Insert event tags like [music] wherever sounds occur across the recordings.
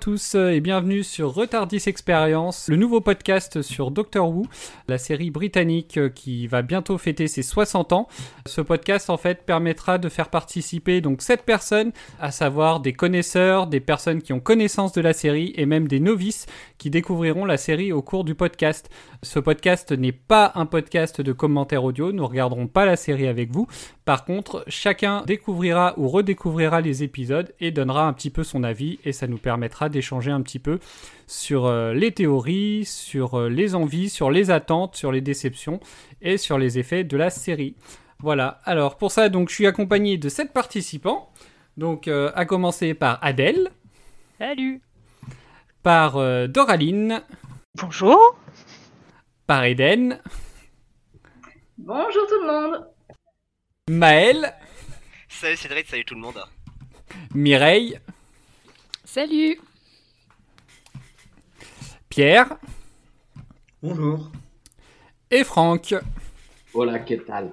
tous et bienvenue sur Retardis Experience, le nouveau podcast sur Doctor Who, la série britannique qui va bientôt fêter ses 60 ans. Ce podcast en fait permettra de faire participer donc 7 personnes, à savoir des connaisseurs, des personnes qui ont connaissance de la série et même des novices qui découvriront la série au cours du podcast. Ce podcast n'est pas un podcast de commentaires audio, nous regarderons pas la série avec vous. Par contre, chacun découvrira ou redécouvrira les épisodes et donnera un petit peu son avis et ça nous permettra d'échanger un petit peu sur euh, les théories, sur euh, les envies, sur les attentes, sur les déceptions et sur les effets de la série. Voilà, alors pour ça, donc je suis accompagné de sept participants. Donc euh, à commencer par Adèle. Salut. Par Doraline. Bonjour. Par Eden. Bonjour tout le monde. Maël. Salut Cédric, salut tout le monde. Mireille. Salut. Pierre. Bonjour. Et Franck. Voilà, que tal?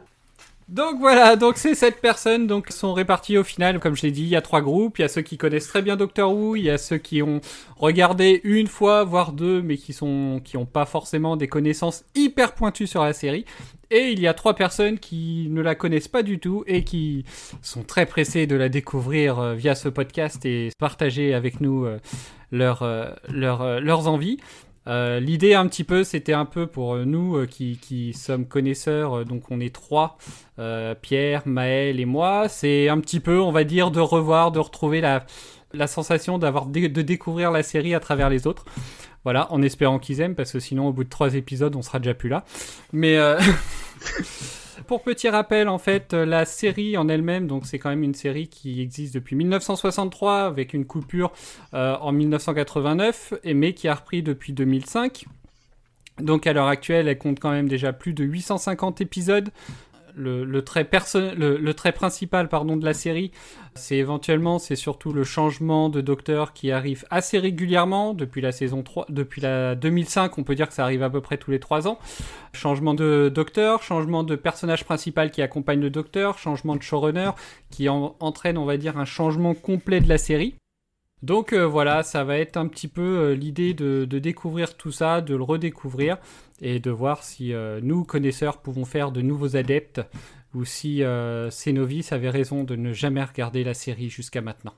Donc voilà, donc ces sept personnes donc sont réparties au final, comme je l'ai dit, il y a trois groupes. Il y a ceux qui connaissent très bien Doctor Who, il y a ceux qui ont regardé une fois, voire deux, mais qui sont qui ont pas forcément des connaissances hyper pointues sur la série. Et il y a trois personnes qui ne la connaissent pas du tout et qui sont très pressées de la découvrir euh, via ce podcast et partager avec nous euh, leur, euh, leurs envies. Euh, l'idée un petit peu, c'était un peu pour nous euh, qui, sommes connaisseurs, euh, donc on est trois, Pierre, Maël et moi, c'est un petit peu, on va dire, de revoir, de retrouver la, sensation d'avoir de découvrir la série à travers les autres. Voilà, en espérant qu'ils aiment, parce que sinon au bout de trois épisodes, on sera déjà plus là. Mais [laughs] Pour petit rappel, en fait, euh, la série en elle-même, donc c'est quand même une série qui existe depuis 1963 avec une coupure euh, en 1989, mais qui a repris depuis 2005. Donc à l'heure actuelle, elle compte quand même déjà plus de 850 épisodes le, trait principal de la série, c'est éventuellement, c'est surtout le changement de docteur qui arrive assez régulièrement depuis la saison 3, depuis la 2005, on peut dire que ça arrive à peu près tous les 3 ans. Changement de docteur, changement de personnage principal qui accompagne le docteur, changement de showrunner qui entraîne, on va dire, un changement complet de la série. Donc euh, voilà, ça va être un petit peu euh, l'idée de, découvrir tout ça, de le redécouvrir et de voir si euh, nous, connaisseurs, pouvons faire de nouveaux adeptes ou si ces novices avaient raison de ne jamais regarder la série jusqu'à maintenant.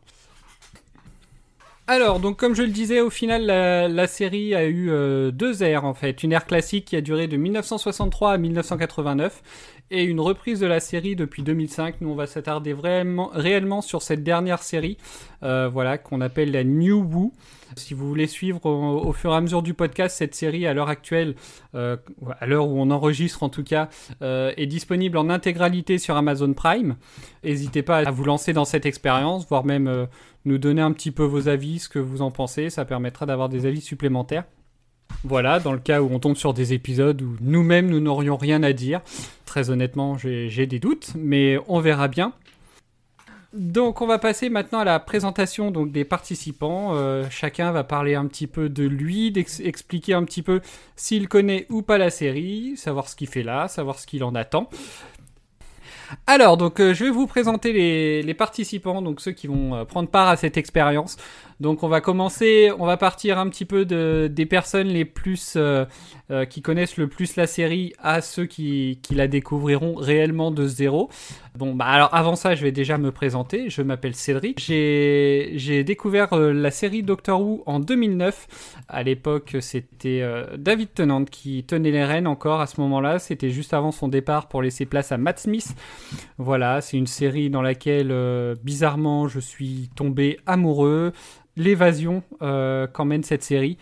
Alors, donc comme je le disais, au final, la, série a eu deux ères en fait. Une ère classique qui a duré de 1963 à 1989 et une reprise de la série depuis 2005. Nous, on va s'attarder vraiment, réellement sur cette dernière série, euh, voilà, qu'on appelle la New Woo. Si vous voulez suivre au, fur et à mesure du podcast, cette série à l'heure actuelle, euh, à l'heure où on enregistre en tout cas, euh, est disponible en intégralité sur Amazon Prime. N'hésitez pas à vous lancer dans cette expérience, voire même nous donner un petit peu vos avis, ce que vous en pensez. Ça permettra d'avoir des avis supplémentaires. Voilà, dans le cas où on tombe sur des épisodes où nous-mêmes nous n'aurions rien à dire. Très honnêtement, j'ai des doutes, mais on verra bien. Donc on va passer maintenant à la présentation des participants. Euh, chacun va parler un petit peu de lui, expliquer un petit peu s'il connaît ou pas la série, savoir ce qu'il fait là, savoir ce qu'il en attend. Alors, donc, euh, je vais vous présenter les, participants, donc ceux qui vont euh, prendre part à cette expérience. Donc, on va commencer, on va partir un petit peu de, des personnes les plus euh, qui connaissent le plus la série à ceux qui, la découvriront réellement de zéro. Bon, bah alors avant ça, je vais déjà me présenter. Je m'appelle Cédric. J'ai découvert la série Doctor Who en 2009. À l'époque, c'était David Tennant qui tenait les rênes encore à ce moment-là. C'était juste avant son départ pour laisser place à Matt Smith. Voilà, c'est une série dans laquelle, euh, bizarrement, je suis tombé amoureux. L'évasion euh, qu'emmène cette série,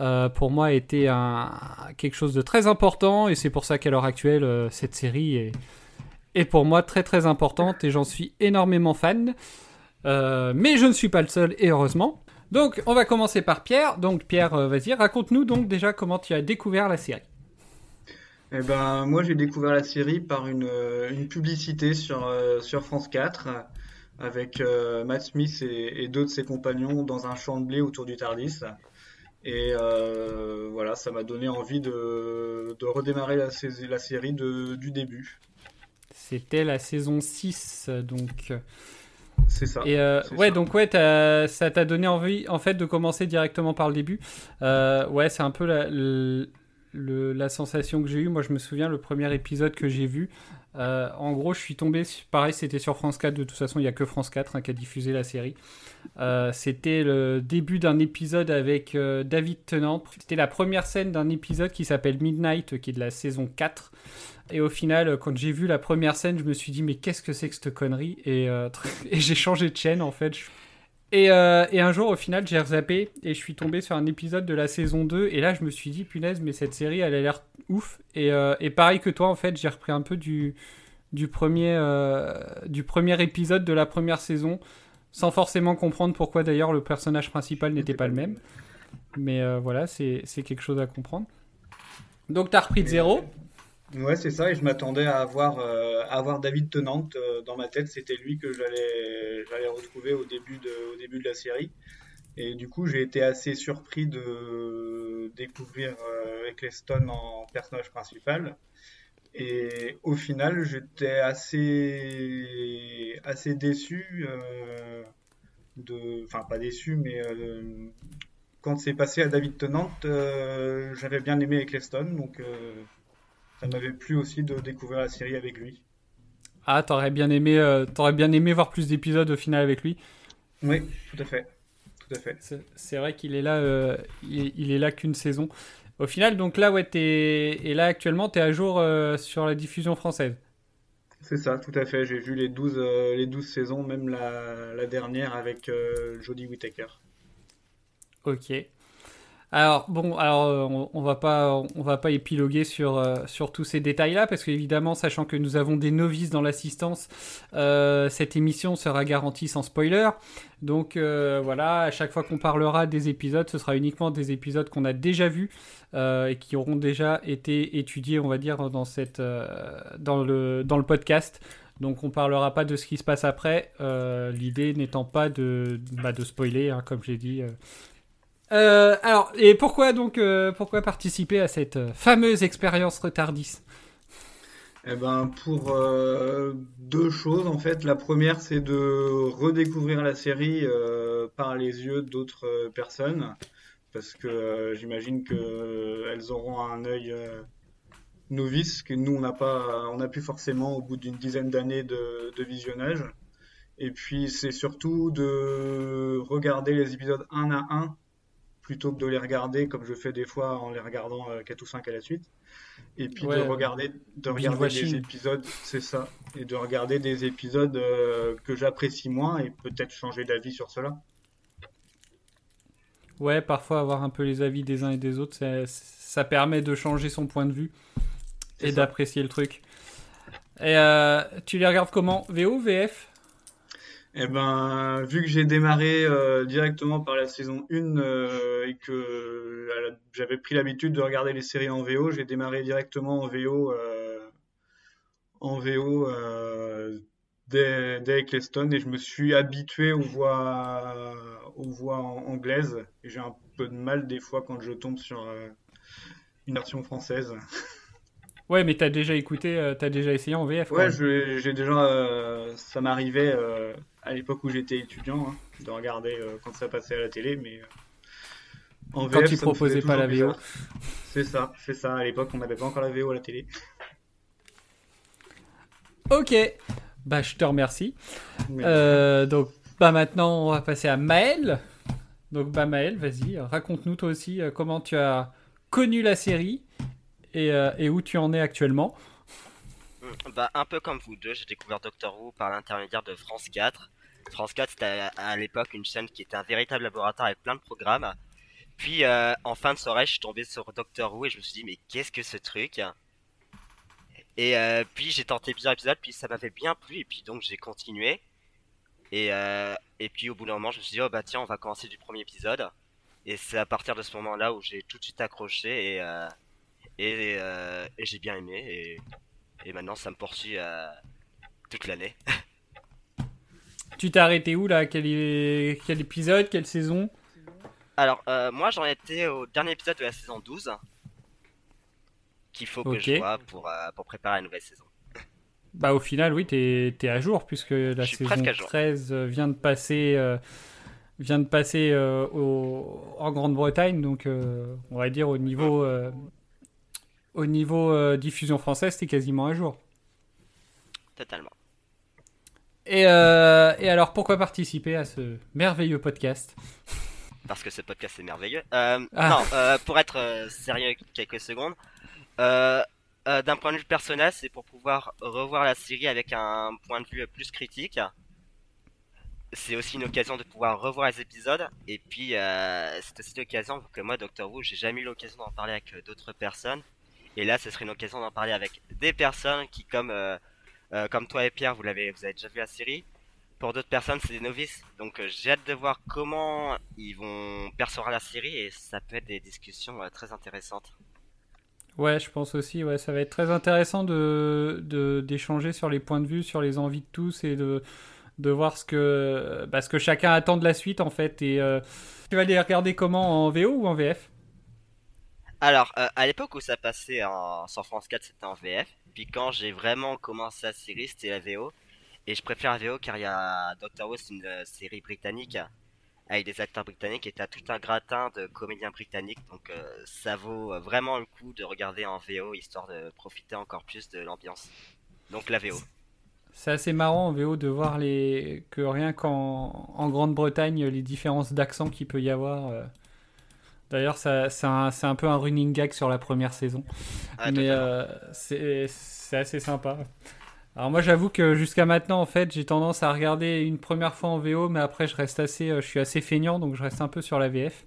euh, pour moi, été un, quelque chose de très important, et c'est pour ça qu'à l'heure actuelle, cette série est, pour moi très très importante, et j'en suis énormément fan. mais je ne suis pas le seul, et heureusement. Donc, on va commencer par Pierre. Donc, Pierre, vas-y, raconte-nous donc déjà comment tu as découvert la série. Eh ben, moi, j'ai découvert la série par une, publicité sur France 4 avec Matt Smith et, et deux de ses compagnons dans un champ de blé autour du Tardis. Et euh, voilà, ça m'a donné envie de, de redémarrer la, la série de, du début. C'était la saison 6, donc. C'est ça. Et euh, ouais, donc ouais, ça t'a donné envie, en fait, de commencer directement par le début. Euh, ouais, c'est un peu la, la sensation que j'ai eue. Moi, je me souviens, le premier épisode que j'ai vu, euh, en gros, je suis tombé, pareil, c'était sur France 4, de toute façon, il n'y a que France 4 hein, qui a diffusé la série. Euh, c'était le début d'un épisode avec euh, David Tennant. C'était la première scène d'un épisode qui s'appelle Midnight, qui est de la saison 4. Et au final, quand j'ai vu la première scène, je me suis dit, mais qu'est-ce que c'est que cette connerie? Et, [laughs] et j'ai changé de chaîne, en fait. Euh, et, un jour, au final, j'ai zappé et je suis tombé sur un épisode de la saison 2. Et là, je me suis dit, punaise, mais cette série, elle a l'air ouf. Et, euh, pareil que toi, en fait, j'ai repris un peu du, du, premier, euh, du premier épisode de la première saison, sans forcément comprendre pourquoi d'ailleurs le personnage principal n'était pas le même. Mais voilà, c'est quelque chose à comprendre. Donc, tu as repris de zéro. Ouais, c'est ça, et je m'attendais à avoir, euh, David Tennant euh, dans ma tête. C'était lui que j'allais, retrouver au début, de, la série. Et du coup, j'ai été assez surpris de découvrir euh, Eccleston en personnage principal. Et au final, j'étais assez, assez déçu. Euh, de, enfin, pas déçu, mais quand c'est passé à David Tennant, j'avais bien aimé Eccleston. Donc ça m'avait plu aussi de découvrir la série avec lui. Ah, t'aurais bien aimé, euh, t'aurais bien aimé voir plus d'épisodes au final avec lui. Oui, tout à fait, tout à fait. C'est vrai qu'il est là, euh, il, est là qu'une saison. Au final, donc là, ouais, es, et là actuellement, t'es à jour euh, sur la diffusion française. C'est ça, tout à fait. J'ai vu les 12, les 12 saisons, même la, la dernière avec Jodie Whittaker. Ok. Alors bon, alors euh, on, va pas, on va pas épiloguer sur euh, sur tous ces détails-là parce qu'évidemment, sachant que nous avons des novices dans l'assistance, euh, cette émission sera garantie sans spoiler. Donc voilà, à chaque fois qu'on parlera des épisodes, ce sera uniquement des épisodes qu'on a déjà vus et qui auront déjà été étudiés, on va dire, dans cette dans le dans le podcast. Donc on parlera pas de ce qui se passe après. L'idée n'étant pas de bah, de spoiler, hein, comme j'ai dit. Euh, alors, et pourquoi donc, euh, pourquoi participer à cette euh, fameuse expérience retardis Eh ben, pour deux choses en fait. La première, c'est de redécouvrir la série par les yeux d'autres personnes, parce que j'imagine que elles auront un œil novice que nous on n'a pas, on n'a plus forcément au bout d'une dizaine d'années de visionnage. Et puis c'est surtout de regarder les épisodes un à un plutôt que de les regarder comme je fais des fois en les regardant 4 euh, ou 5 à la suite. Et puis de regarder, de regarder des épisodes, c'est ça. Et de regarder des épisodes euh, que j'apprécie moins et peut-être changer d'avis sur cela. Ouais, parfois avoir un peu les avis des uns et des autres, ça, ça permet de changer son point de vue et d'apprécier le truc. Et euh, tu les regardes comment? VO, VF eh ben, vu que j'ai démarré euh, directement par la saison 1 euh, et que euh, j'avais pris l'habitude de regarder les séries en VO, j'ai démarré directement en VO, en VO dès, dès Eccleston et je me suis habitué aux voix, aux voix anglaises. Et j'ai un peu de mal des fois quand je tombe sur une version française. [laughs] Ouais, mais t'as déjà écouté, t'as déjà essayé en VF. Ouais, j'ai déjà, ça m'arrivait à l'époque où j'étais étudiant, hein, de regarder euh, quand ça passait à la télé, mais euh, en VF, quand tu proposais pas la VO. C'est ça, c'est ça. À l'époque, on n'avait pas encore la VO à la télé. Ok, bah je te remercie. Euh, donc, bah maintenant, on va passer à Maël. Donc, bah Maël, vas-y, raconte-nous toi aussi comment tu as connu la série et, et où tu en es actuellement. Bah, un peu comme vous deux, j'ai découvert Doctor Who par l'intermédiaire de France 4. France 4, c'était à, l'époque une chaîne qui était un véritable laboratoire avec plein de programmes. Puis, euh, en fin de soirée, je suis tombé sur Doctor Who et je me suis dit, mais qu'est-ce que ce truc? Et euh, puis, j'ai tenté plusieurs épisodes, puis ça m'avait bien plu, et puis donc j'ai continué. Et, euh, et puis au bout d'un moment, je me suis dit, oh bah tiens, on va commencer du premier épisode. Et c'est à partir de ce moment-là où j'ai tout de suite accroché et, et, j'ai bien aimé. Et maintenant, ça me poursuit euh, toute l'année. [laughs] Tu t'es arrêté où là? Quel, est- quel épisode? Quelle saison? Alors, euh, moi, j'en étais au dernier épisode de la saison 12. Qu'il faut que je vois pour, euh, pour préparer la nouvelle saison. Bah au final oui t'es es à jour puisque la saison presque à jour. 13 vient de passer euh, vient de passer euh, au, en Grande-Bretagne donc on va dire au niveau au niveau euh, diffusion française t'es quasiment à jour. Totalement. Et, euh, et alors pourquoi participer à ce merveilleux podcast? Parce que ce podcast est merveilleux. Euh, Ah. Non, pour être sérieux quelques secondes. D'un point de vue personnel, c'est pour pouvoir revoir la série avec un point de vue plus critique. C'est aussi une occasion de pouvoir revoir les épisodes. Et puis, c'est aussi l'occasion que moi, Doctor Who, j'ai jamais eu l'occasion d'en parler avec d'autres personnes. Et là, ce serait une occasion d'en parler avec des personnes qui, comme, euh, euh, comme toi et Pierre, vous, vous avez déjà vu la série. Pour d'autres personnes, c'est des novices. Donc, euh, j'ai hâte de voir comment ils vont percevoir la série. Et ça peut être des discussions très intéressantes. Ouais je pense aussi ouais ça va être très intéressant de d'échanger sur les points de vue sur les envies de tous et de de voir ce que bah, que chacun attend de la suite en fait et tu vas les regarder comment en VO ou en VF Alors, euh, à l'époque où ça passait en, France 4, c'était en VF. Puis quand j'ai vraiment commencé la série, c'était la VO. Et je préfère la VO car il y a Doctor Who, c'est une euh, série britannique avec des acteurs britanniques et t'as tout un gratin de comédiens britanniques. Donc euh, ça vaut vraiment le coup de regarder en VO histoire de profiter encore plus de l'ambiance. Donc la VO. C'est assez marrant en VO de voir les que rien qu'en en Grande-Bretagne les différences d'accent qu'il peut y avoir. D'ailleurs, c'est un, peu un running gag sur la première saison. Ah, mais euh, c'est assez sympa. Alors moi j'avoue que jusqu'à maintenant en fait j'ai tendance à regarder une première fois en VO mais après je reste assez euh, je suis assez feignant donc je reste un peu sur la VF.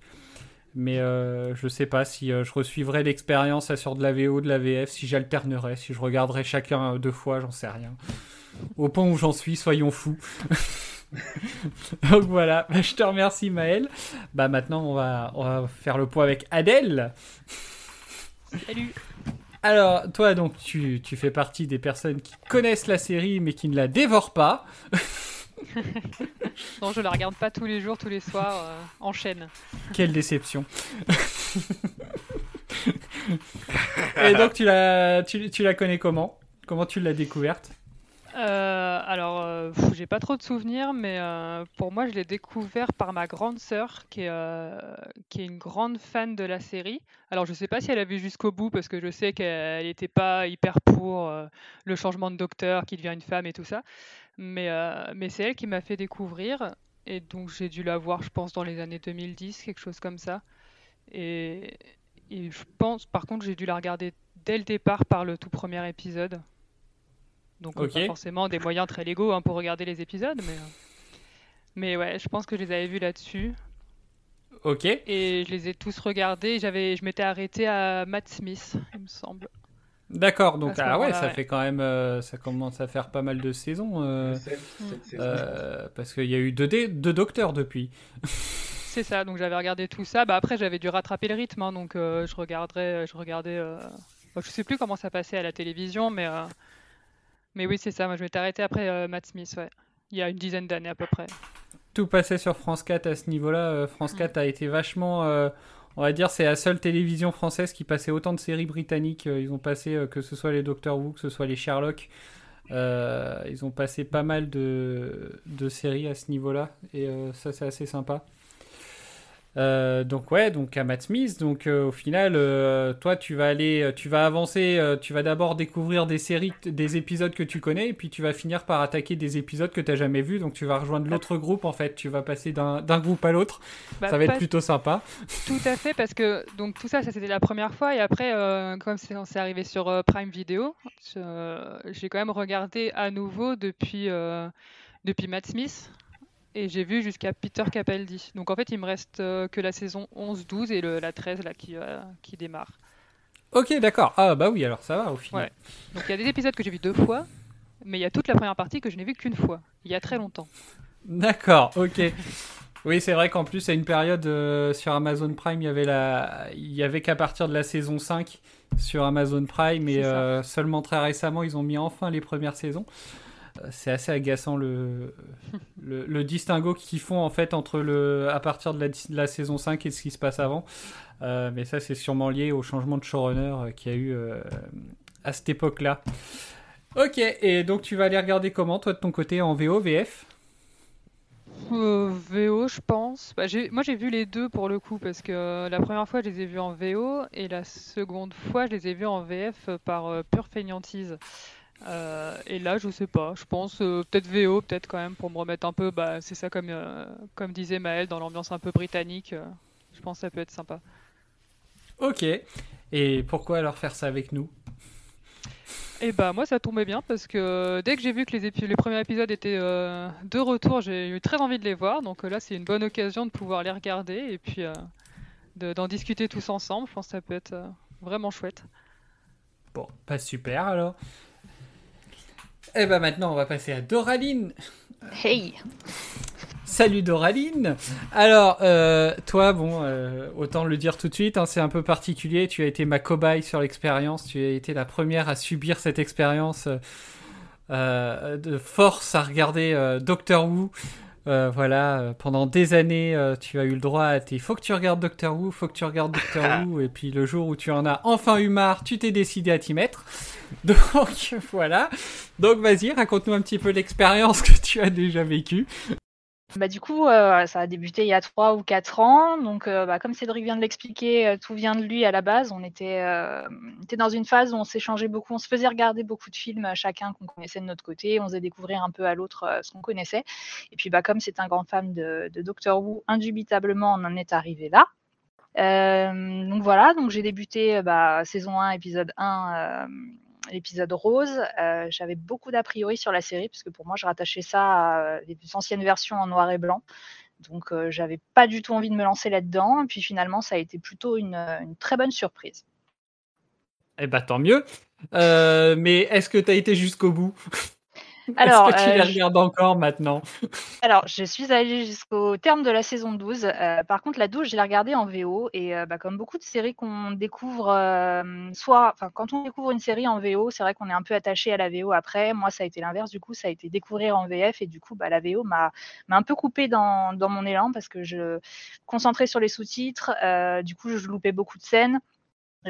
Mais euh, je sais pas si euh, je resuivrai l'expérience sur de la VO, de la VF, si j'alternerai, si je regarderai chacun deux fois, j'en sais rien. Au point où j'en suis, soyons fous. [laughs] [laughs] donc voilà, Bah, je te remercie Maël. Bah maintenant on va, on va faire le point avec Adèle. Salut. Alors, toi, donc, tu, tu fais partie des personnes qui connaissent la série mais qui ne la dévorent pas. [laughs] Non, je la regarde pas tous les jours, tous les soirs, euh, en chaîne. Quelle déception. [laughs] Et donc, tu la, tu, tu la connais comment? Comment tu l'as découverte? Euh, alors, euh, j'ai pas trop de souvenirs, mais euh, pour moi, je l'ai découvert par ma grande sœur, qui est, euh, qui est une grande fan de la série. Alors, je sais pas si elle a vu jusqu'au bout, parce que je sais qu'elle n'était pas hyper pour le changement de docteur, qui devient une femme et tout ça. Mais, c'est elle qui m'a fait découvrir, et donc j'ai dû la voir, je pense, dans les années 2010, quelque chose comme ça. Et je pense, par contre, j'ai dû la regarder dès le départ par le tout premier épisode. Donc euh, Ok. pas forcément des moyens très légaux hein, pour regarder les épisodes, mais, euh, mais ouais, je pense que je les avais vus là-dessus. Ok. Et je les ai tous regardés. J'avais, je m'étais arrêtée à Matt Smith, il me semble. D'accord, donc, ah ouais, ça ouais. fait quand même. euh, ça commence à faire pas mal de saisons. euh, Sept- sept saisons. euh, parce qu'il y a eu deux, dé- deux docteurs depuis. [laughs] C'est ça, donc j'avais regardé tout ça. Bah après, j'avais dû rattraper le rythme, hein, donc euh, je regarderais, je regardais. euh, bah, je sais plus comment ça passait à la télévision, mais euh, mais oui, c'est ça. Moi, je m'étais arrêtée après euh, Matt Smith, ouais. Il y a une dizaine d'années à peu près. Tout passait sur France 4 à ce niveau-là. Euh, France Mm. 4 a été vachement. euh, on va dire, c'est la seule télévision française qui passait autant de séries britanniques. Ils ont passé, que ce soit les Doctor Who, que ce soit les Sherlock. Ils ont passé pas mal de, de séries à ce niveau-là. Et ça, c'est assez sympa. Euh, donc ouais, donc à Matt Smith. Donc euh, au final, euh, toi, tu vas aller, tu vas avancer. tu vas d'abord découvrir des séries, des épisodes que tu connais, et puis tu vas finir par attaquer des épisodes que t'as jamais vus. Donc tu vas rejoindre l'autre groupe en fait. Tu vas passer d'un groupe à l'autre. Bah, ça va être plutôt sympa. Tout à fait, parce que donc tout ça, ça c'était la première fois, et après, comme c'est arrivé sur Prime Video, j'ai quand même regardé à nouveau depuis, depuis Matt Smith, et j'ai vu jusqu'à Peter Capaldi. Donc en fait, il me reste euh, que la saison 11, 12 et le- la 13 là qui, euh, qui démarre. Ok, d'accord. Ah bah oui, alors ça va au final. Ouais. Donc il y a des épisodes que j'ai vus deux fois, mais il y a toute la première partie que je n'ai vue qu'une fois, il y a très longtemps. D'accord, ok. Oui, c'est vrai qu'en plus, à une période sur Amazon Prime, il y avait, la... il y avait qu'à partir de la saison 5 sur Amazon Prime, et seulement très récemment, ils ont mis enfin les premières saisons. C'est assez agaçant [laughs] le, le, distinguo qu'ils font en fait entre le, à partir de la, de la saison 5 et ce qui se passe avant. mais ça, c'est sûrement lié au changement de showrunner qu'il y a eu à cette époque-là. Ok, et donc tu vas aller regarder comment, toi, de ton côté, en VO, VF euh, VO, je pense. Bah, moi, j'ai vu les deux pour le coup, parce que euh, la première fois, je les ai vus en VO, et la seconde fois, je les ai vus en VF par euh, pure feignantise. Et là, je sais pas, je pense peut-être VO, peut-être quand même pour me remettre un peu, bah, c'est ça comme, comme disait Maël, dans l'ambiance un peu britannique. je pense que ça peut être sympa. Ok, et pourquoi alors faire ça avec nous? Et bah moi ça tombait bien parce que euh, dès que j'ai vu que les, les premiers épisodes étaient euh, de retour, j'ai eu très envie de les voir. Donc euh, là c'est une bonne occasion de pouvoir les regarder et puis d'en discuter tous ensemble. Je pense que ça peut être vraiment chouette. Bon, pas super alors. Et eh bah maintenant on va passer à Doraline. Hey Salut Doraline. Alors, euh, toi, bon, euh, autant le dire tout de suite, hein, c'est un peu particulier. Tu as été ma cobaye sur l'expérience. Tu as été la première à subir cette expérience euh, de force à regarder Doctor Who. Voilà, pendant des années, tu as eu le droit à tes faut que tu regardes Doctor Who, faut que tu regardes Doctor [laughs] Who, et puis le jour où tu en as enfin eu marre, tu t'es décidé à t'y mettre. [laughs] Donc voilà. Donc vas-y, raconte-nous un petit peu l'expérience [laughs] que tu as déjà vécue. Bah, du coup, euh, ça a débuté il y a trois ou quatre ans. Donc, euh, bah, comme Cédric vient de l'expliquer, euh, tout vient de lui à la base. On était, dans une phase où on s'échangeait beaucoup, on se faisait regarder beaucoup de films chacun qu'on connaissait de notre côté. On faisait découvrir un peu à l'autre ce qu'on connaissait. Et puis, bah, comme c'est un grand fan de, de, Doctor Who, indubitablement, on en est arrivé là. donc voilà, donc j'ai débuté bah, saison 1, épisode 1 l'épisode rose, euh, j'avais beaucoup d'a priori sur la série, parce que pour moi, je rattachais ça à les anciennes versions en noir et blanc. Donc, euh, j'avais pas du tout envie de me lancer là-dedans. Puis finalement, ça a été plutôt une, très bonne surprise. Eh bah, tant mieux. Euh, mais est-ce que tu as été jusqu'au bout? Alors, Est-ce que tu les euh, regardes encore maintenant? [laughs] Alors, je suis allée jusqu'au terme de la saison 12. Euh, par contre, la 12, je l'ai regardée en VO. Et euh, bah, comme beaucoup de séries qu'on découvre, soit, quand on découvre une série en VO, c'est vrai qu'on est un peu attaché à la VO après. Moi, ça a été l'inverse. Du coup, ça a été découvrir en VF. Et du coup, bah, la VO m'a un peu coupé dans, dans, mon élan parce que je concentrais sur les sous-titres. du coup, je loupais beaucoup de scènes.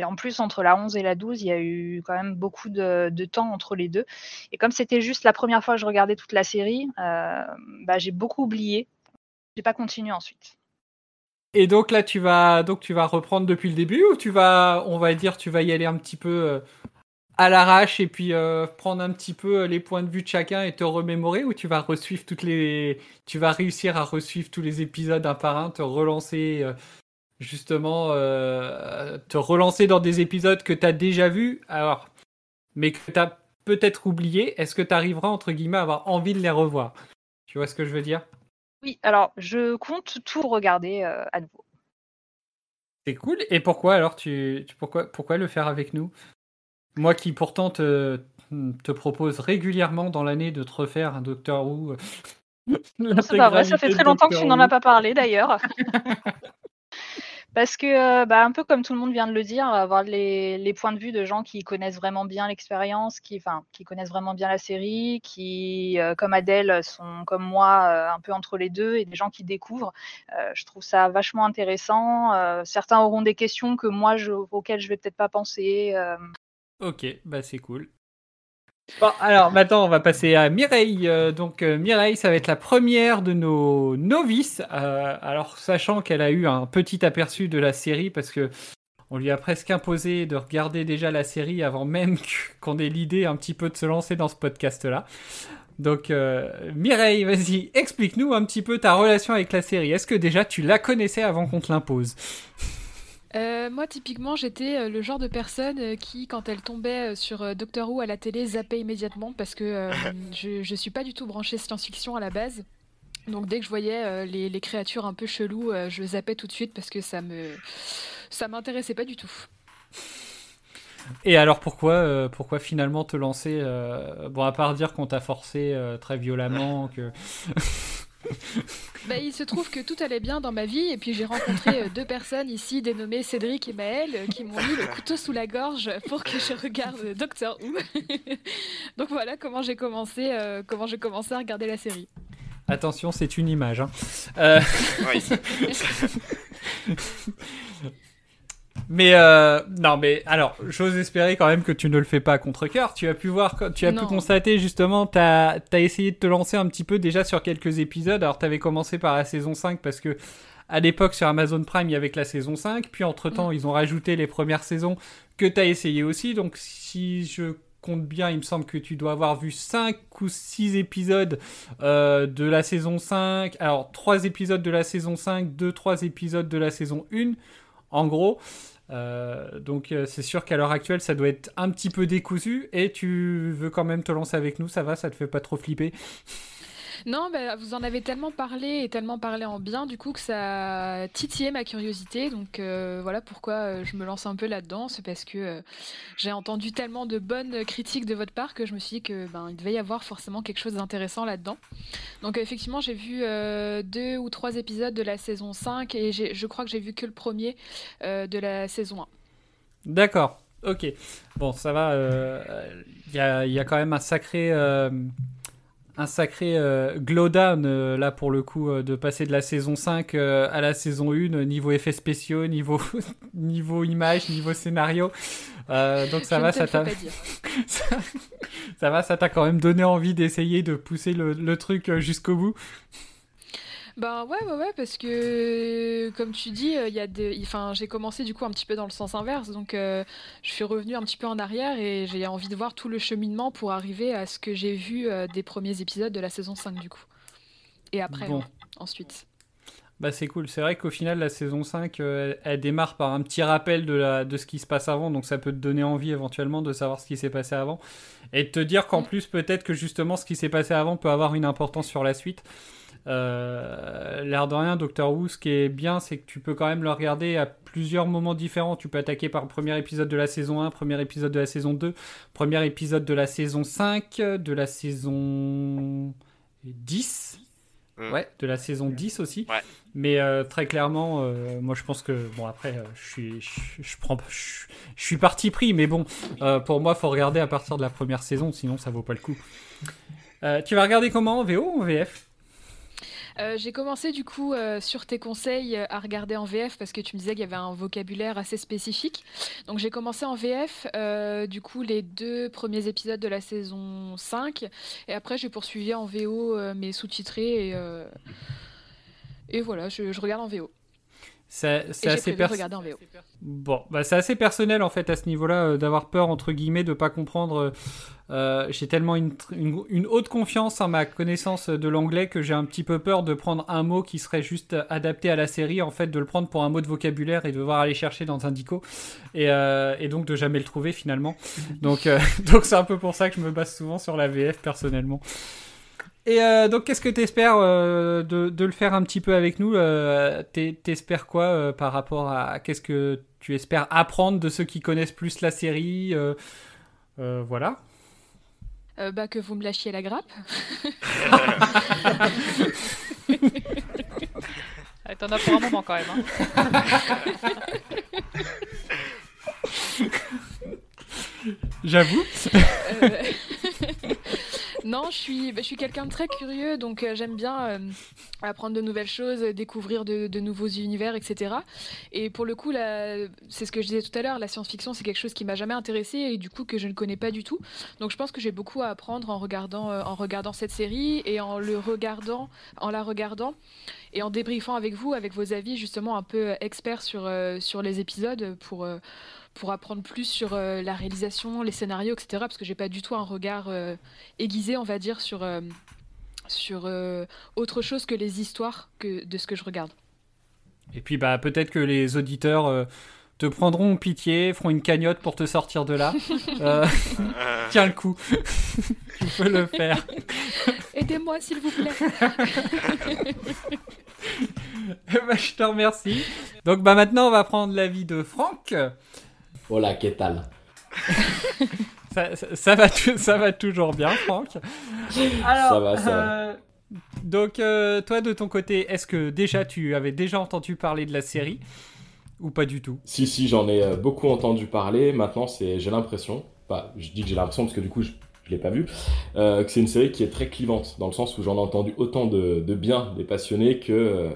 En plus, entre la 11 et la 12, il y a eu quand même beaucoup de, temps entre les deux. Et comme c'était juste la première fois que je regardais toute la série, euh, bah, j'ai beaucoup oublié. J'ai pas continué ensuite. Et donc là, tu vas donc tu vas reprendre depuis le début ou tu vas, on va dire, tu vas y aller un petit peu euh, à l'arrache et puis euh, prendre un petit peu les points de vue de chacun et te remémorer ou tu vas toutes les, tu vas réussir à resuivre tous les épisodes un par un, te relancer justement euh, te relancer dans des épisodes que tu as déjà vus, alors, mais que tu as peut-être oublié, est-ce que tu arriveras, entre guillemets, à avoir envie de les revoir? Tu vois ce que je veux dire? Oui, alors je compte tout regarder euh, à nouveau. C'est cool. Et pourquoi alors tu, pourquoi, pourquoi le faire avec nous? Moi qui pourtant te, te propose régulièrement dans l'année de te refaire un Doctor Who. C'est pas vrai, ça fait très longtemps que tu n'en as pas parlé d'ailleurs. [laughs] Parce que, euh, bah, un peu comme tout le monde vient de le dire, avoir les, points de vue de gens qui connaissent vraiment bien l'expérience, qui, enfin, qui connaissent vraiment bien la série, qui, euh, comme Adèle, sont comme moi euh, un peu entre les deux, et des gens qui découvrent, je trouve ça vachement intéressant. certains auront des questions que moi, je, auxquelles je vais peut-être pas penser. Ok, bah c'est cool. Bon, alors maintenant on va passer à Mireille. Euh, donc euh, Mireille, ça va être la première de nos novices. Euh, alors sachant qu'elle a eu un petit aperçu de la série parce que on lui a presque imposé de regarder déjà la série avant même [laughs] qu'on ait l'idée un petit peu de se lancer dans ce podcast-là. Donc Mireille, vas-y, explique-nous un petit peu ta relation avec la série. Est-ce que déjà tu la connaissais avant qu'on te l'impose? Euh, moi, typiquement, j'étais euh, le genre de personne euh, qui, quand elle tombait sur Doctor Who à la télé, zappait immédiatement parce que [laughs] je, je suis pas du tout branchée science-fiction à la base. Donc dès que je voyais les, créatures un peu cheloues, je zappais tout de suite parce que ça me ça m'intéressait pas du tout. Et alors pourquoi pourquoi finalement te lancer bon à part dire qu'on t'a forcé très violemment que [laughs] bah, il se trouve que tout allait bien dans ma vie et puis j'ai rencontré euh, deux personnes ici dénommées Cédric et Maël euh, qui m'ont mis le couteau sous la gorge pour que je regarde Doctor Who. [laughs] Donc voilà comment j'ai commencé, euh, comment j'ai commencé à regarder la série. Attention, c'est une image. Hein. Euh... [laughs] [laughs] Mais euh, non, mais alors, j'ose espérer quand même que tu ne le fais pas à contre-cœur. Tu as pu voir, tu as pu constater justement, tu as, essayé de te lancer un petit peu déjà sur quelques épisodes. Alors, tu avais commencé par la saison 5 parce que à l'époque sur Amazon Prime, il y avait que la saison 5. Puis entre-temps, mm. ils ont rajouté les premières saisons que tu as essayé aussi. Donc, si je compte bien, il me semble que tu dois avoir vu 5 ou 6 épisodes euh, de la saison 5. Alors, 3 épisodes de la saison 5, 2-3 épisodes de la saison 1. En gros, euh, donc euh, c'est sûr qu'à l'heure actuelle, ça doit être un petit peu décousu. Et tu veux quand même te lancer avec nous, ça va, ça te fait pas trop flipper? Non, bah, vous en avez tellement parlé et tellement parlé en bien, du coup, que ça a titillé ma curiosité. Donc euh, voilà pourquoi euh, je me lance un peu là-dedans. C'est parce que euh, j'ai entendu tellement de bonnes critiques de votre part que je me suis dit que ben, il devait y avoir forcément quelque chose d'intéressant là-dedans. Donc effectivement, j'ai vu deux ou trois épisodes de la saison 5 et je crois que j'ai vu que le premier de la saison 1. D'accord. Ok. Bon, ça va. Il y, a, quand même un sacré un sacré euh, glow down euh, là pour le coup euh, de passer de la saison 5 à la saison 1 niveau effets spéciaux, niveau [laughs] niveau image, niveau scénario. donc ça va, ça t'a [laughs] ça, va, ça t'a quand même donné envie d'essayer de pousser le truc jusqu'au bout. Ben ouais, ouais, ouais, parce que comme tu dis, il y a des, enfin, j'ai commencé du coup un petit peu dans le sens inverse, donc euh, je suis revenu un petit peu en arrière et j'ai envie de voir tout le cheminement pour arriver à ce que j'ai vu euh, des premiers épisodes de la saison 5 du coup. Et après, ensuite. Bah c'est cool, c'est vrai qu'au final la saison 5 euh, elle, démarre par un petit rappel de, la, de ce qui se passe avant, donc ça peut te donner envie éventuellement de savoir ce qui s'est passé avant et de te dire qu'en mm. plus peut-être que justement ce qui s'est passé avant peut avoir une importance sur la suite. Euh, l'air de rien, Doctor Who, ce qui est bien, c'est que tu peux quand même le regarder à plusieurs moments différents. Tu peux attaquer par le premier épisode de la saison 1, premier épisode de la saison 2, premier épisode de la saison 5, de la saison 10. Mm. Ouais, de la saison 10 aussi. Mais euh, très clairement, euh, moi je pense que bon après, je suis, je, prends, je, suis parti pris, mais bon, pour moi, faut regarder à partir de la première saison, sinon ça vaut pas le coup. tu vas regarder comment? En VO ou en VF euh, j'ai commencé du coup euh, sur tes conseils euh, à regarder en VF parce que tu me disais qu'il y avait un vocabulaire assez spécifique. Donc j'ai commencé en VF du coup les deux premiers épisodes de la saison 5 et après j'ai poursuivi en VO mais sous-titré et, et voilà, je, je regarde en VO. C'est assez personnel. Bon, bah c'est assez personnel en fait à ce niveau-là euh, d'avoir peur entre guillemets de pas comprendre. Euh, euh, j'ai tellement une, une, haute confiance en ma connaissance de l'anglais que j'ai un petit peu peur de prendre un mot qui serait juste adapté à la série, en fait de le prendre pour un mot de vocabulaire et de devoir aller chercher dans un dico et, et donc de jamais le trouver finalement. Donc [laughs] donc c'est un peu pour ça que je me base souvent sur la VF personnellement. Et euh, donc, qu'est-ce que tu espères euh, de, de, le faire un petit peu avec nous euh, T'espères quoi par rapport à qu'est-ce que tu espères apprendre de ceux qui connaissent plus la série Voilà. bah, que vous me lâchiez la grappe. [laughs] T'en as pour un moment quand même. Hein. J'avoue. Non, je suis, bah, je suis quelqu'un de très curieux, donc euh, j'aime bien euh, apprendre de nouvelles choses, découvrir de, nouveaux univers, etc. Et pour le coup, c'est ce que je disais tout à l'heure, la science-fiction, c'est quelque chose qui m'a jamais intéressé et du coup que je ne connais pas du tout. Donc je pense que j'ai beaucoup à apprendre en regardant, euh, en regardant cette série et en le regardant, en la regardant et en débriefant avec vous, avec vos avis justement un peu experts sur, sur les épisodes pour pour apprendre plus sur euh, la réalisation, les scénarios, etc. Parce que j'ai pas du tout un regard euh, aiguisé, on va dire, sur, euh, sur autre chose que les histoires que de ce que je regarde. Et puis bah peut-être que les auditeurs te prendront pitié, feront une cagnotte pour te sortir de là. [laughs] tiens le coup, [laughs] tu peux le faire. Aidez-moi s'il vous plaît. bah, [laughs] je te remercie. Donc bah maintenant on va prendre l'avis de Franck. Hola, ¿qué tal? Ça, va ça va toujours bien, Franck. Alors, ça va, ça euh, Donc, euh, toi, de ton côté, est-ce que déjà tu avais déjà entendu parler de la série ou pas du tout? Si, si, j'en ai euh, beaucoup entendu parler. Maintenant, c'est, j'ai l'impression, pas, je dis que j'ai l'impression parce que du coup, je, je l'ai pas vu, euh, que c'est une série qui est très clivante, dans le sens où j'en ai entendu autant de, de bien des passionnés que euh,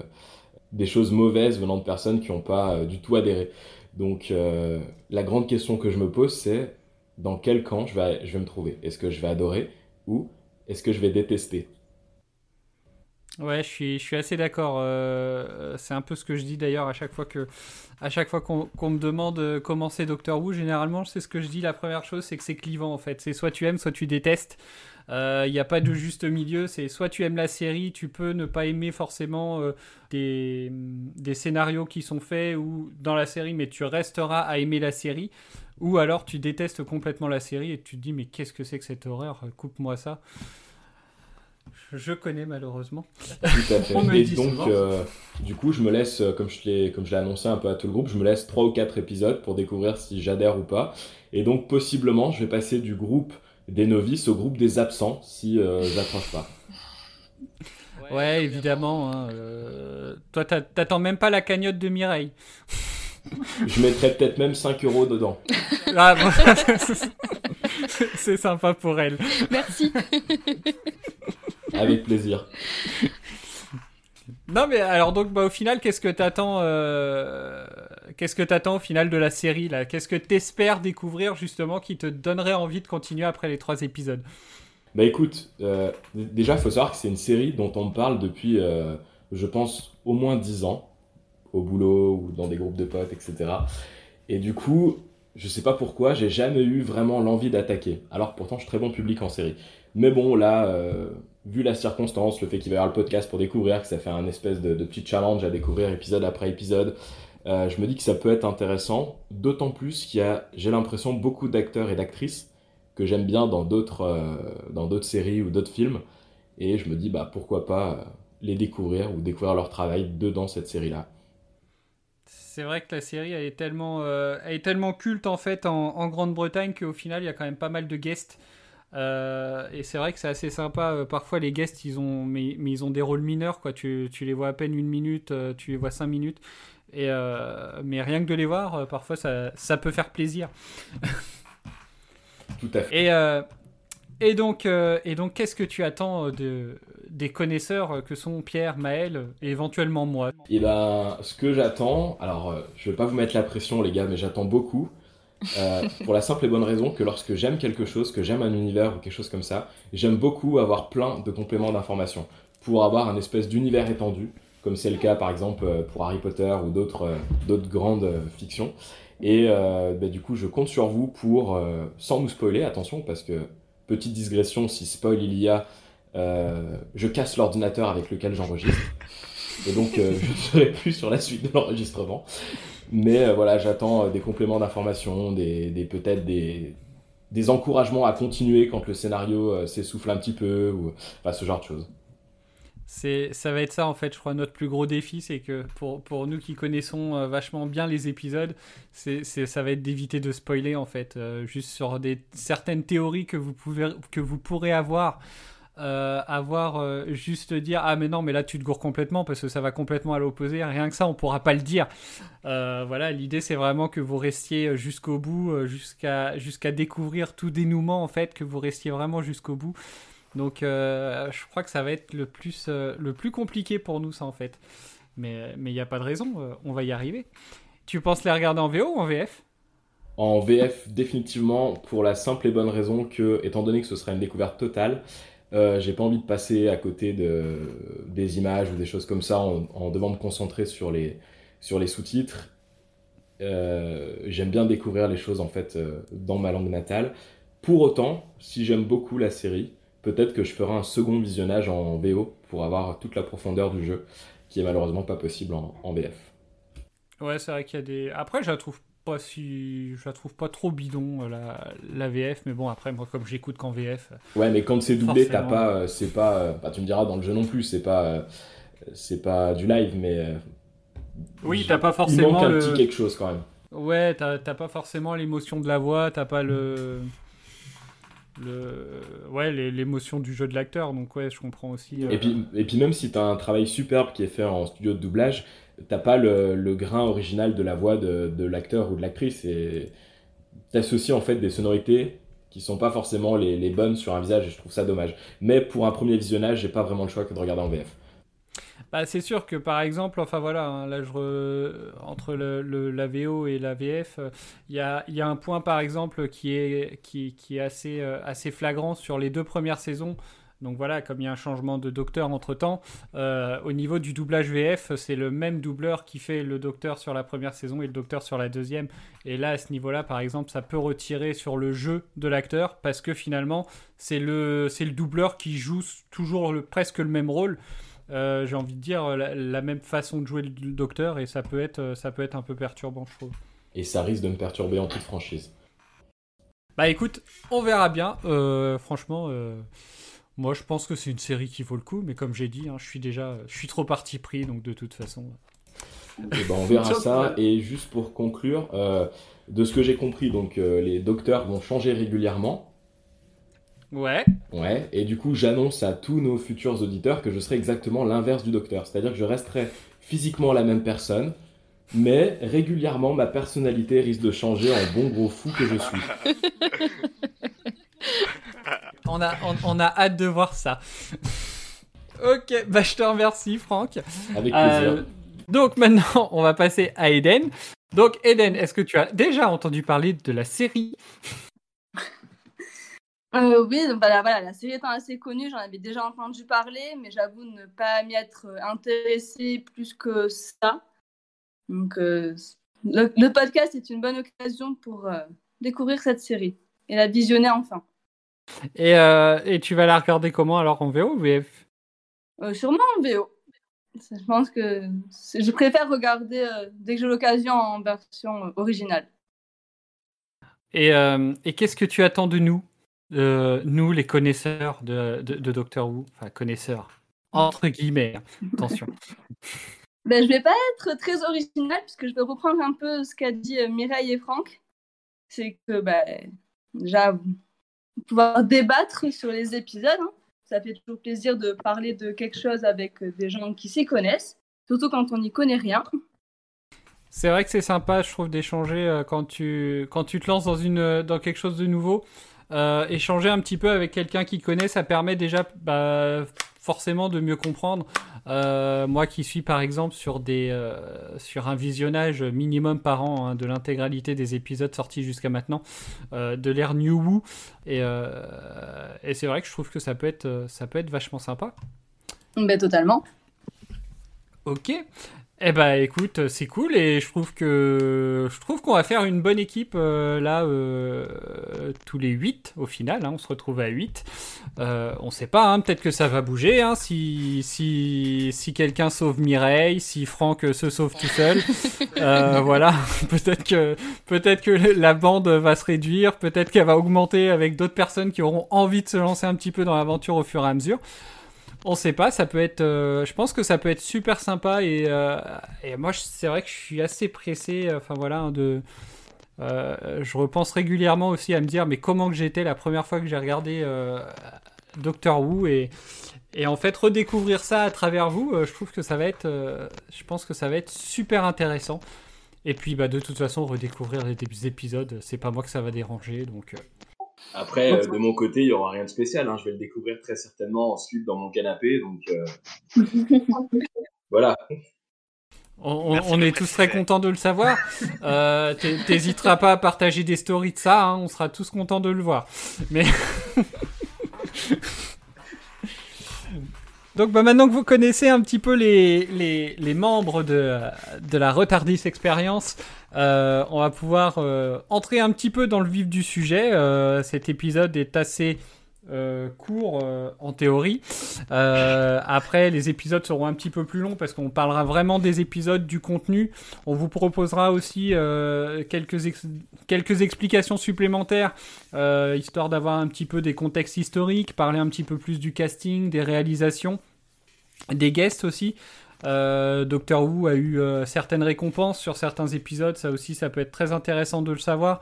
des choses mauvaises venant de personnes qui n'ont pas euh, du tout adhéré. Donc, euh, la grande question que je me pose, c'est dans quel camp je vais, me trouver? Est-ce que je vais adorer ou est-ce que je vais détester? Ouais, je suis, assez d'accord. Euh, c'est un peu ce que je dis d'ailleurs à chaque fois qu'on me demande euh, comment c'est Doctor Who. Généralement, c'est ce que je dis. La première chose, c'est que c'est clivant en fait. C'est soit tu aimes, soit tu détestes. Il n'y a pas de juste milieu. C'est soit tu aimes la série, tu peux ne pas aimer forcément euh, des, des scénarios qui sont faits ou dans la série, mais tu resteras à aimer la série. Ou alors tu détestes complètement la série et tu te dis mais qu'est-ce que c'est que cette horreur? Coupe-moi ça. Je connais malheureusement. Tout à [laughs] fait. On me le Et dit donc, euh, du coup, je me laisse, euh, comme je l'ai, comme je l'ai annoncé un peu à tout le groupe, je me laisse trois ou quatre épisodes pour découvrir si j'adhère ou pas. Et donc, possiblement, je vais passer du groupe des novices au groupe des absents si euh, j'accroche pas. Ouais, évidemment. hein, euh, Toi, t'a- t'attends même pas la cagnotte de Mireille. [laughs] Je mettrais peut-être même 5 euros dedans. Ah, bon. [laughs] C'est sympa pour elle. Merci. Avec plaisir. Non, mais alors donc, bah, au final, qu'est-ce que t'attends euh, Qu'est-ce que t'attends au final de la série là? Qu'est-ce que t'espères découvrir justement qui te donnerait envie de continuer après les trois épisodes? Bah écoute, euh, déjà, il faut savoir que c'est une série dont on parle depuis, euh, je pense, au moins 10 ans, au boulot ou dans des groupes de potes, etc. Et du coup, je sais pas pourquoi, j'ai jamais eu vraiment l'envie d'attaquer. Alors pourtant, je suis très bon public en série. Mais bon, là, vu la circonstance, le fait qu'il va y avoir le podcast pour découvrir, que ça fait un espèce de, petit challenge à découvrir épisode après épisode, euh, je me dis que ça peut être intéressant. D'autant plus qu'il y a, j'ai l'impression, beaucoup d'acteurs et d'actrices que j'aime bien dans d'autres euh, dans d'autres séries ou d'autres films. Et je me dis, bah pourquoi pas euh, les découvrir ou découvrir leur travail dedans cette série-là. C'est vrai que la série est tellement, elle est tellement culte en fait en, en Grande-Bretagne qu'au final il y a quand même pas mal de guests. Euh, et c'est vrai que c'est assez sympa. euh, parfois les guests ils ont, mais, mais ils ont des rôles mineurs quoi. Tu, tu les vois à peine une minute, euh, tu les vois cinq minutes. Et euh, mais rien que de les voir, parfois ça, ça peut faire plaisir. Tout à fait. Et, euh, et donc, et donc qu'est-ce que tu attends de, des connaisseurs que sont Pierre, Maël et éventuellement moi? Et ben, ce que j'attends, alors je vais pas vous mettre la pression les gars, mais j'attends beaucoup. Euh, pour la simple et bonne raison que lorsque j'aime quelque chose, que j'aime un univers ou quelque chose comme ça, j'aime beaucoup avoir plein de compléments d'informations pour avoir un espèce d'univers étendu, comme c'est le cas par exemple euh, pour Harry Potter ou d'autres euh, grandes fictions. Et bah, du coup, je compte sur vous pour, sans nous spoiler, attention, parce que petite digression, si spoil il y a, je casse l'ordinateur avec lequel j'enregistre. Et donc, [laughs] je ne serai plus sur la suite de l'enregistrement. Mais euh, voilà, j'attends euh, des compléments d'information, des, peut-être des, des encouragements à continuer quand le scénario euh, s'essouffle un petit peu, ou ce genre de choses. Ça va être ça en fait, je crois, notre plus gros défi, c'est que pour, pour nous qui connaissons vachement bien les épisodes, c'est, ça va être d'éviter de spoiler en fait, juste sur des, certaines théories que vous, pouvez, que vous pourrez avoir. Euh, avoir euh, juste dire ah mais non mais là tu te gourres complètement parce que ça va complètement à l'opposé rien que ça on pourra pas le dire Euh, voilà l'idée c'est vraiment que vous restiez jusqu'au bout jusqu'à jusqu'à découvrir tout dénouement en fait que vous restiez vraiment jusqu'au bout donc je crois que ça va être le plus, le plus compliqué pour nous ça en fait. Mais il n'y a pas de raison, on va y arriver. Tu penses les regarder en VO ou en VF En VF, définitivement, pour la simple et bonne raison que, étant donné que ce sera une découverte totale, euh, j'ai pas envie de passer à côté de, des images ou des choses comme ça en, en devant me concentrer sur les, sur les sous-titres. Euh, j'aime bien découvrir les choses en fait euh, dans ma langue natale. Pour autant, si j'aime beaucoup la série, peut-être que je ferai un second visionnage en VO pour avoir toute la profondeur du jeu, qui est malheureusement pas possible en, en VF. Ouais, c'est vrai qu'il y a des. Après, je la trouve pas si. Je la trouve pas trop bidon, euh, la, la VF, mais bon, après, moi, comme j'écoute qu'en VF. Ouais, mais quand c'est doublé, t'as pas, euh, c'est pas, euh, bah, tu me diras dans le jeu non plus, c'est pas, c'est pas du live, mais Oui, t'as pas il forcément manque un le. petit quelque chose quand même. Ouais, t'as t'as pas forcément l'émotion de la voix, t'as pas le. le ouais l'émotion du jeu de l'acteur donc ouais je comprends aussi et puis et puis même si tu as un travail superbe qui est fait en studio de doublage t'as pas le, grain original de la voix de, l'acteur ou de l'actrice et t'associes en fait des sonorités qui sont pas forcément les, bonnes sur un visage et je trouve ça dommage mais pour un premier visionnage j'ai pas vraiment le choix que de regarder en VF bah, c'est sûr que par exemple, enfin voilà, hein, là entre le, la VO et la VF, il y, a, un point par exemple qui est, euh, assez flagrant sur les deux premières saisons. Donc voilà, comme il y a un changement de docteur entre temps, euh, au niveau du doublage VF, c'est le même doubleur qui fait le docteur sur la première saison et le docteur sur la deuxième. Et là, à ce niveau-là, par exemple, ça peut retirer sur le jeu de l'acteur parce que finalement, c'est le, le doubleur qui joue toujours le, presque le même rôle. Euh, j'ai envie de dire, la, même façon de jouer le docteur et ça peut, être, ça peut être un peu perturbant, je trouve. Et ça risque de me perturber en toute franchise. Bah écoute, on verra bien. Euh, franchement, moi je pense que c'est une série qui vaut le coup, mais comme j'ai dit, hein, je suis déjà, je suis trop parti pris, donc de toute façon. Et eh ben, on verra ça. Et juste pour conclure, de ce que j'ai compris, donc les docteurs vont changer régulièrement. Ouais. Ouais, et du coup, j'annonce à tous nos futurs auditeurs que je serai exactement l'inverse du docteur. C'est-à-dire que je resterai physiquement la même personne, mais régulièrement, ma personnalité risque de changer en bon gros fou que je suis. [laughs] [laughs] on, a, on, a hâte de voir ça. [laughs] ok, bah je te remercie, Franck. Avec plaisir. Euh, donc maintenant, on va passer à Eden. Donc, Eden, est-ce que tu as déjà entendu parler de la série? [laughs] Euh, oui, donc, bah, voilà, la série étant assez connue, j'en avais déjà entendu parler, mais j'avoue ne pas m'y être euh, intéressée plus que ça. Donc, euh, le, podcast est une bonne occasion pour découvrir cette série et la visionner enfin. Et, et, tu vas la regarder comment alors en VO ou VF Sûrement en VO. Je pense que je préfère regarder dès que j'ai l'occasion en version originale. Et, et qu'est-ce que tu attends de nous? Euh, nous, les connaisseurs de, de, Doctor Who, enfin connaisseurs, entre guillemets, attention. [laughs] Ben, je vais pas être très original puisque je vais reprendre un peu ce qu'a dit euh, Mireille et Franck. C'est que ben, déjà, pouvoir débattre sur les épisodes, hein. ça fait toujours plaisir de parler de quelque chose avec euh, des gens qui s'y connaissent, surtout quand on n'y connaît rien. C'est vrai que c'est sympa, je trouve, d'échanger quand tu, quand tu te lances dans, une, dans quelque chose de nouveau. Euh, échanger un petit peu avec quelqu'un qui connaît, ça permet déjà bah, forcément de mieux comprendre. Euh, moi qui suis par exemple sur, des, euh, sur un visionnage minimum par an hein, de l'intégralité des épisodes sortis jusqu'à maintenant de l'ère New Woo, et, et c'est vrai que je trouve que ça peut être, ça peut être vachement sympa. Ben, totalement. Ok. Eh ben écoute, c'est cool et je trouve que je trouve qu'on va faire une bonne équipe euh, là euh, tous les 8 au final, hein, on se retrouve à 8. Euh, on sait pas, hein, peut-être que ça va bouger hein, si si, si quelqu'un sauve Mireille, si Franck se sauve tout seul. [laughs] voilà, [laughs] peut-être que peut-être que la bande va se réduire, peut-être qu'elle va augmenter avec d'autres personnes qui auront envie de se lancer un petit peu dans l'aventure au fur et à mesure on sait pas, ça peut être. Euh, je pense que ça peut être super sympa et, euh, moi c'est vrai que je suis assez pressé. Enfin voilà, hein, de. Euh, je repense régulièrement aussi à me dire mais comment que j'étais la première fois que j'ai regardé Doctor Who et, et en fait redécouvrir ça à travers vous, je trouve que ça va être. je pense que ça va être super intéressant. Et puis bah de toute façon redécouvrir les épisodes, c'est pas moi que ça va déranger donc. Après, euh, de mon côté, il n'y aura rien de spécial. Hein. Je vais le découvrir très certainement ensuite dans mon canapé. Donc euh, [laughs] voilà. On, est tous très contents de le savoir. Euh, T'hésiteras pas à partager des stories de ça. Hein. On sera tous contents de le voir. Mais [laughs] Donc bah, maintenant que vous connaissez un petit peu les, membres de, la Retardis Experience, euh, on va pouvoir euh, entrer un petit peu dans le vif du sujet. Euh, cet épisode est assez court en théorie. après, les épisodes seront un petit peu plus longs parce qu'on parlera vraiment des épisodes, du contenu. On vous proposera aussi quelques explications supplémentaires, histoire d'avoir un petit peu des contextes historiques, parler un petit peu plus du casting, des réalisations, des guests aussi. Euh, Doctor Who a eu euh, certaines récompenses sur certains épisodes, ça aussi ça peut être très intéressant de le savoir.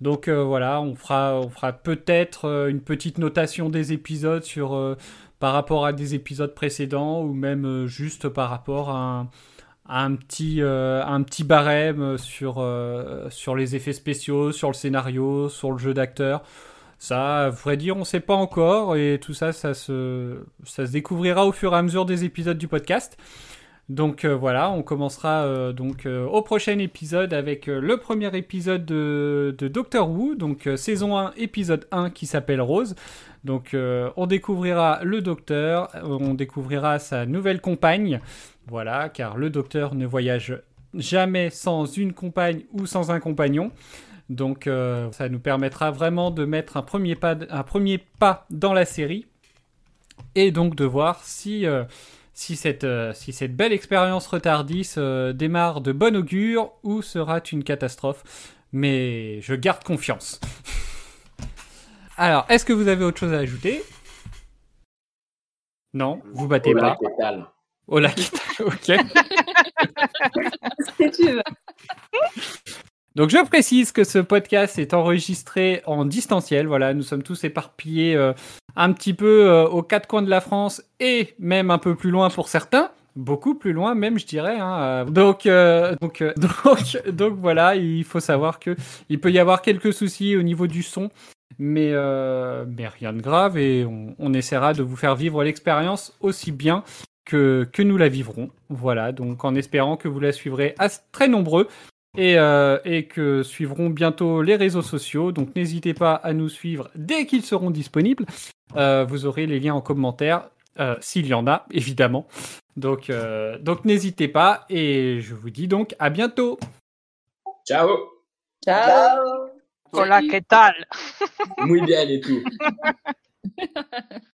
Donc voilà, on fera, on fera peut-être une petite notation des épisodes sur par rapport à des épisodes précédents ou même juste par rapport à un, petit, un petit barème sur, sur les effets spéciaux, sur le scénario, sur le jeu d'acteur. Ça, vrai dire, on ne sait pas encore et tout ça, ça se, ça se découvrira au fur et à mesure des épisodes du podcast. Donc euh, voilà, on commencera euh, donc euh, au prochain épisode avec le premier épisode de, de, Doctor Who, donc saison 1, épisode 1 qui s'appelle Rose. Donc on découvrira le docteur, on découvrira sa nouvelle compagne, voilà, car le docteur ne voyage jamais sans une compagne ou sans un compagnon. Donc euh, ça nous permettra vraiment de mettre un premier, pas, un premier pas dans la série et donc de voir si, euh, si, cette, euh, si cette belle expérience retardiste démarre de bon augure ou sera une catastrophe. Mais je garde confiance. [laughs] Alors, est-ce que vous avez autre chose à ajouter? Non, vous battez pas. Oh là, ok. [laughs] Si tu veux. Donc je précise que ce podcast est enregistré en distanciel. Voilà, nous sommes tous éparpillés euh, un petit peu euh, aux quatre coins de la France et même un peu plus loin pour certains. Beaucoup plus loin même, je dirais. Hein. Donc, euh, [laughs] donc, voilà, il faut savoir que il peut y avoir quelques soucis au niveau du son, mais, mais rien de grave et on, on essaiera de vous faire vivre l'expérience aussi bien que, que nous la vivrons. Voilà, donc en espérant que vous la suivrez à très nombreux euh, et, que suivront bientôt les réseaux sociaux. Donc n'hésitez pas à nous suivre dès qu'ils seront disponibles. Euh, vous aurez les liens en commentaire, euh, s'il y en a, évidemment. Donc, donc n'hésitez pas et je vous dis donc à bientôt. Ciao. Ciao. Hola, ¿qué tal? Muy bien et tout. [laughs]